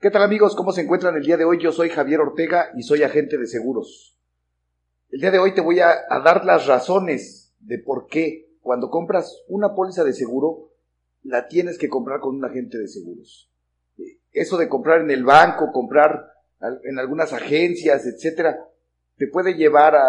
¿Qué tal amigos? ¿Cómo se encuentran el día de hoy? Yo soy Javier Ortega y soy agente de seguros. El día de hoy te voy a, dar las razones de por qué cuando compras una póliza de seguro la tienes que comprar con un agente de seguros. Eso de comprar en el banco, comprar en algunas agencias, etcétera, te puede llevar a,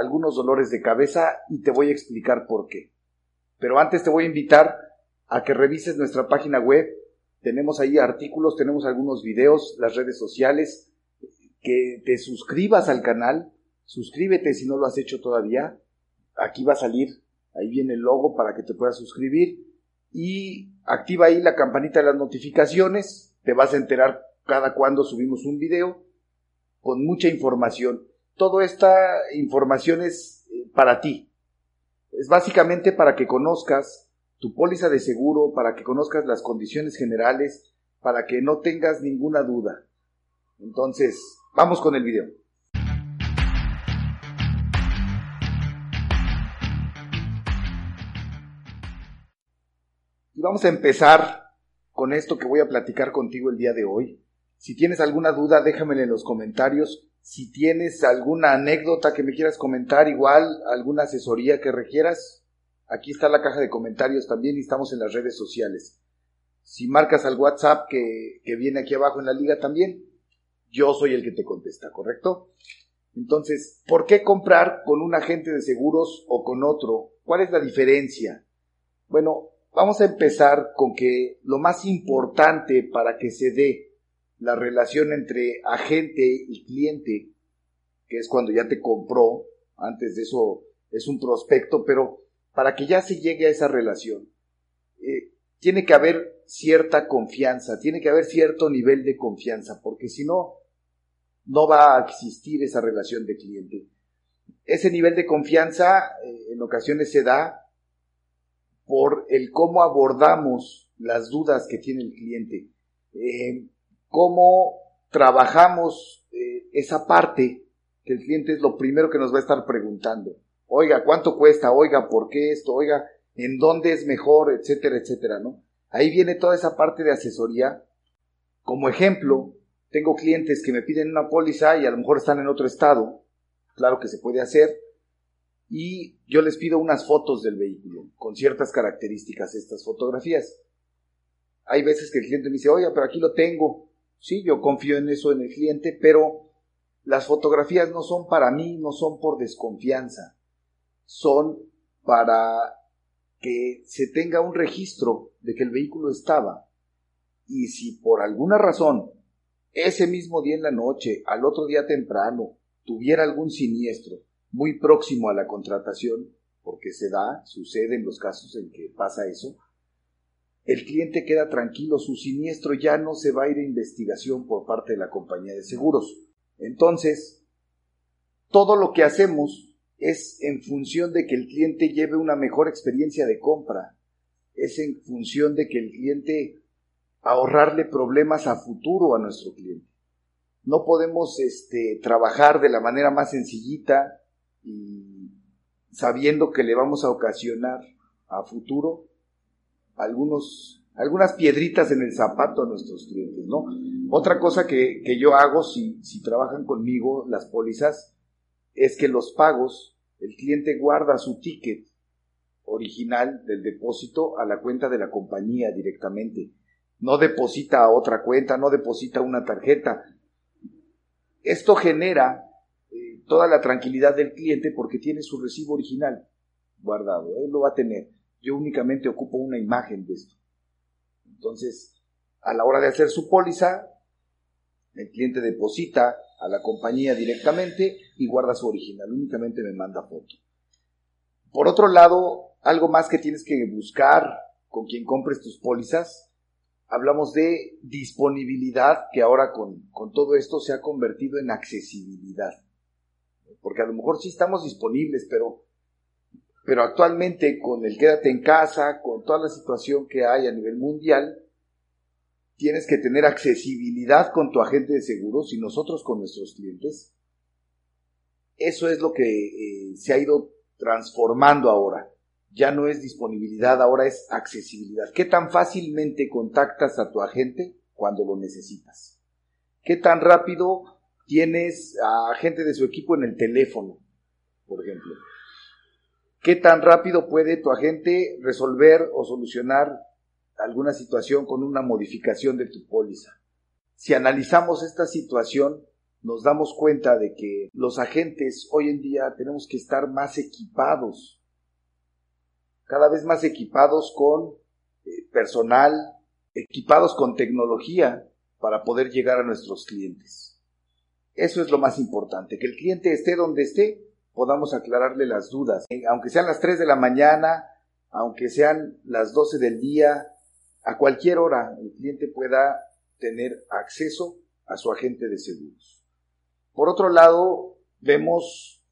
algunos dolores de cabeza y te voy a explicar por qué. Pero antes te voy a invitar a que revises nuestra página web tenemos ahí artículos, tenemos algunos videos, las redes sociales, que te suscribas al canal, suscríbete si no lo has hecho todavía, aquí va a salir, ahí viene el logo para que te puedas suscribir y activa ahí la campanita de las notificaciones, te vas a enterar cada cuando subimos un video con mucha información. Toda esta información es eh, para ti. Es básicamente para que conozcas tu póliza de seguro para que conozcas las condiciones generales, para que no tengas ninguna duda. Entonces, vamos con el video. Y vamos a empezar con esto que voy a platicar contigo el día de hoy. Si tienes alguna duda, déjamela en los comentarios. Si tienes alguna anécdota que me quieras comentar, igual alguna asesoría que requieras, Aquí está la caja de comentarios también y estamos en las redes sociales. Si marcas al WhatsApp que, viene aquí abajo en la liga también, yo soy el que te contesta, ¿correcto? Entonces, ¿por qué comprar con un agente de seguros o con otro? ¿Cuál es la diferencia? Bueno, vamos a empezar con que lo más importante para que se dé la relación entre agente y cliente, que es cuando ya te compró, antes de eso es un prospecto, pero para que ya se llegue a esa relación, eh, tiene que haber cierta confianza, tiene que haber cierto nivel de confianza, porque si no, no va a existir esa relación de cliente. Ese nivel de confianza eh, en ocasiones se da por el cómo abordamos las dudas que tiene el cliente, eh, cómo trabajamos esa parte que el cliente es lo primero que nos va a estar preguntando oiga, ¿cuánto cuesta? Oiga, ¿por qué esto? Oiga, ¿en dónde es mejor? Etcétera, etcétera, ¿no? Ahí viene toda esa parte de asesoría. Como ejemplo, tengo clientes que me piden una póliza y a lo mejor están en otro estado. Claro que se puede hacer. Y yo les pido unas fotos del vehículo con ciertas características, estas fotografías. Hay veces que el cliente me dice, oiga, pero aquí lo tengo. Sí, yo confío en eso en el cliente, pero las fotografías no son para mí, no son por desconfianza son para que se tenga un registro de que el vehículo estaba y si por alguna razón ese mismo día en la noche, al otro día temprano, tuviera algún siniestro muy próximo a la contratación, porque se da, sucede en los casos en que pasa eso, el cliente queda tranquilo, su siniestro ya no se va a ir a investigación por parte de la compañía de seguros. Entonces, todo lo que hacemos es en función de que el cliente lleve una mejor experiencia de compra, es en función de que el cliente ahorrarle problemas a futuro a nuestro cliente. No podemos este, trabajar de la manera más sencillita y sabiendo que le vamos a ocasionar a futuro algunos, algunas piedritas en el zapato a nuestros clientes, ¿no? Otra cosa que, que yo hago si, si trabajan conmigo las pólizas es que los pagos, el cliente guarda su ticket original del depósito a la cuenta de la compañía directamente. No deposita a otra cuenta, no deposita una tarjeta. Esto genera eh, toda la tranquilidad del cliente porque tiene su recibo original guardado. Él lo va a tener. Yo únicamente ocupo una imagen de esto. Entonces, a la hora de hacer su póliza, el cliente deposita a la compañía directamente y guarda su original, únicamente me manda foto. Por otro lado, algo más que tienes que buscar con quien compres tus pólizas, hablamos de disponibilidad, que ahora con, con todo esto se ha convertido en accesibilidad. Porque a lo mejor sí estamos disponibles, pero, pero actualmente con el quédate en casa, con toda la situación que hay a nivel mundial, tienes que tener accesibilidad con tu agente de seguros y nosotros con nuestros clientes. Eso es lo que eh, se ha ido transformando ahora. Ya no es disponibilidad, ahora es accesibilidad. ¿Qué tan fácilmente contactas a tu agente cuando lo necesitas? ¿Qué tan rápido tienes a gente de su equipo en el teléfono, por ejemplo? ¿Qué tan rápido puede tu agente resolver o solucionar alguna situación con una modificación de tu póliza? Si analizamos esta situación, nos damos cuenta de que los agentes hoy en día tenemos que estar más equipados, cada vez más equipados con eh, personal, equipados con tecnología para poder llegar a nuestros clientes. Eso es lo más importante, que el cliente esté donde esté, podamos aclararle las dudas. Eh, aunque sean las 3 de la mañana, aunque sean las 12 del día, a cualquier hora el cliente pueda tener acceso a su agente de seguros. Por otro lado, vemos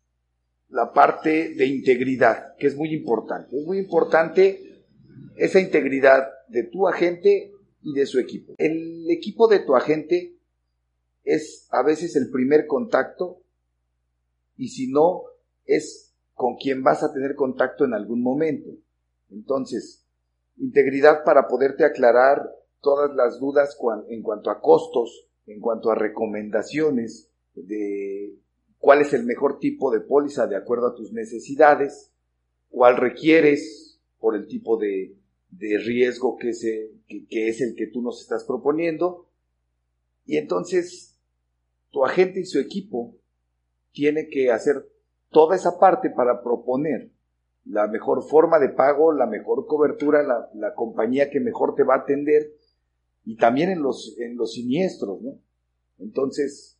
la parte de integridad, que es muy importante. Es muy importante esa integridad de tu agente y de su equipo. El equipo de tu agente es a veces el primer contacto y si no, es con quien vas a tener contacto en algún momento. Entonces, integridad para poderte aclarar todas las dudas en cuanto a costos, en cuanto a recomendaciones, de cuál es el mejor tipo de póliza de acuerdo a tus necesidades, cuál requieres por el tipo de, riesgo que, que es el que tú nos estás proponiendo. Y entonces tu agente y su equipo tiene que hacer toda esa parte para proponer la mejor forma de pago, la mejor cobertura, la, la, compañía que mejor te va a atender y también en los, en los siniestros, ¿no? Entonces,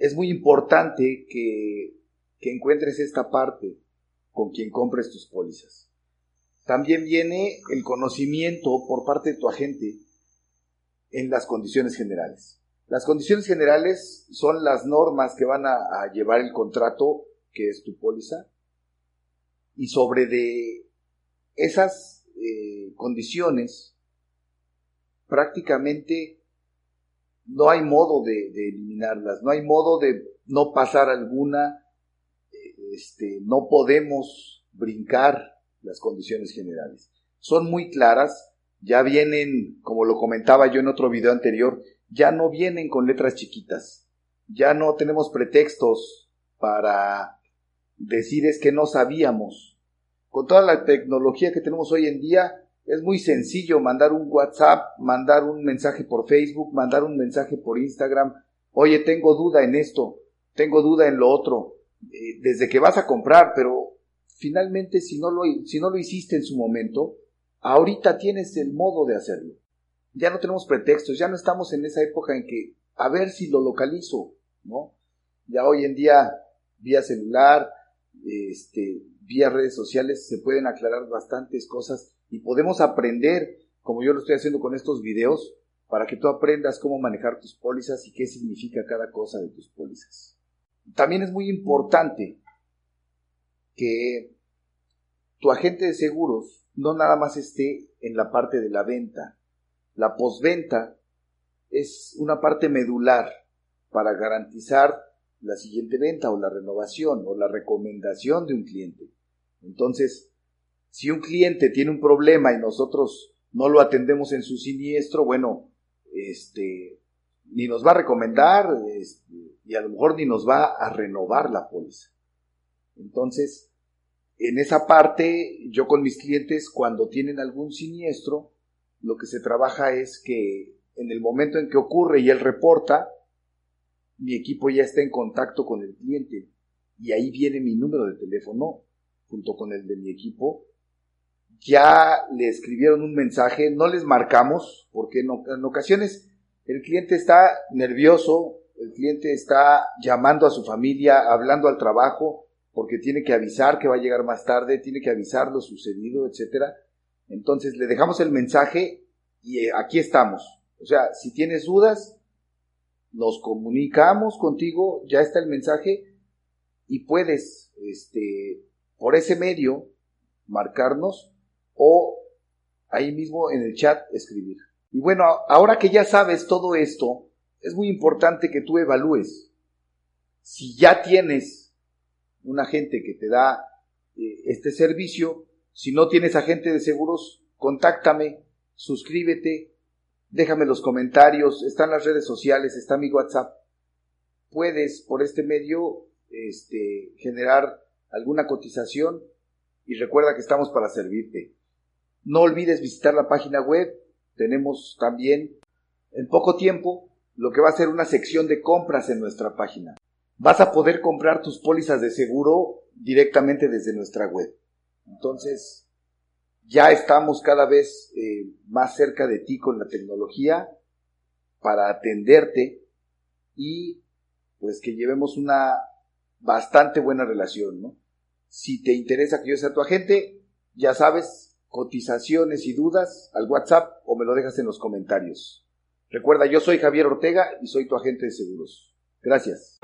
es muy importante que, encuentres esta parte con quien compres tus pólizas. También viene el conocimiento por parte de tu agente en las condiciones generales. Las condiciones generales son las normas que van a, llevar el contrato que es tu póliza y sobre de esas eh, condiciones prácticamente no hay modo de, eliminarlas, no hay modo de no pasar alguna, eh, este, no podemos brincar las condiciones generales. Son muy claras, ya vienen, como lo comentaba yo en otro video anterior, ya no vienen con letras chiquitas, ya no tenemos pretextos para decir es que no sabíamos. Con toda la tecnología que tenemos hoy en día, es muy sencillo mandar un WhatsApp, mandar un mensaje por Facebook, mandar un mensaje por Instagram. Oye, tengo duda en esto, tengo duda en lo otro, eh, desde que vas a comprar, pero finalmente si no, lo, si no lo hiciste en su momento, ahorita tienes el modo de hacerlo. Ya no tenemos pretextos, ya no estamos en esa época en que a ver si lo localizo, ¿no? Ya hoy en día, vía celular, este, vía redes sociales, se pueden aclarar bastantes cosas y podemos aprender, como yo lo estoy haciendo con estos videos, para que tú aprendas cómo manejar tus pólizas y qué significa cada cosa de tus pólizas. También es muy importante que tu agente de seguros no nada más esté en la parte de la venta. La postventa es una parte medular para garantizar la siguiente venta o la renovación o la recomendación de un cliente. Entonces, si un cliente tiene un problema y nosotros no lo atendemos en su siniestro, bueno, este, ni nos va a recomendar este, y a lo mejor ni nos va a renovar la póliza. Entonces, en esa parte, yo con mis clientes, cuando tienen algún siniestro, lo que se trabaja es que en el momento en que ocurre y él reporta, mi equipo ya está en contacto con el cliente y ahí viene mi número de teléfono junto con el de mi equipo ya le escribieron un mensaje, no les marcamos, porque en, ocasiones el cliente está nervioso, el cliente está llamando a su familia, hablando al trabajo, porque tiene que avisar que va a llegar más tarde, tiene que avisar lo sucedido, etcétera. Entonces le dejamos el mensaje y eh, aquí estamos. O sea, si tienes dudas, nos comunicamos contigo, ya está el mensaje y puedes, este, por ese medio, marcarnos o ahí mismo en el chat escribir. Y bueno, ahora que ya sabes todo esto, es muy importante que tú evalúes. Si ya tienes un agente que te da eh, este servicio, si no tienes agente de seguros, contáctame, suscríbete déjame los comentarios, están las redes sociales, está mi WhatsApp. Puedes por este medio este, generar alguna cotización y recuerda que estamos para servirte. No olvides visitar la página web. Tenemos también en poco tiempo lo que va a ser una sección de compras en nuestra página. Vas a poder comprar tus pólizas de seguro directamente desde nuestra web. Entonces, ya estamos cada vez eh, más cerca de ti con la tecnología para atenderte y pues que llevemos una bastante buena relación, ¿no? Si te interesa que yo sea tu agente, ya sabes, cotizaciones y dudas al WhatsApp o me lo dejas en los comentarios. Recuerda, yo soy Javier Ortega y soy tu agente de seguros. Gracias.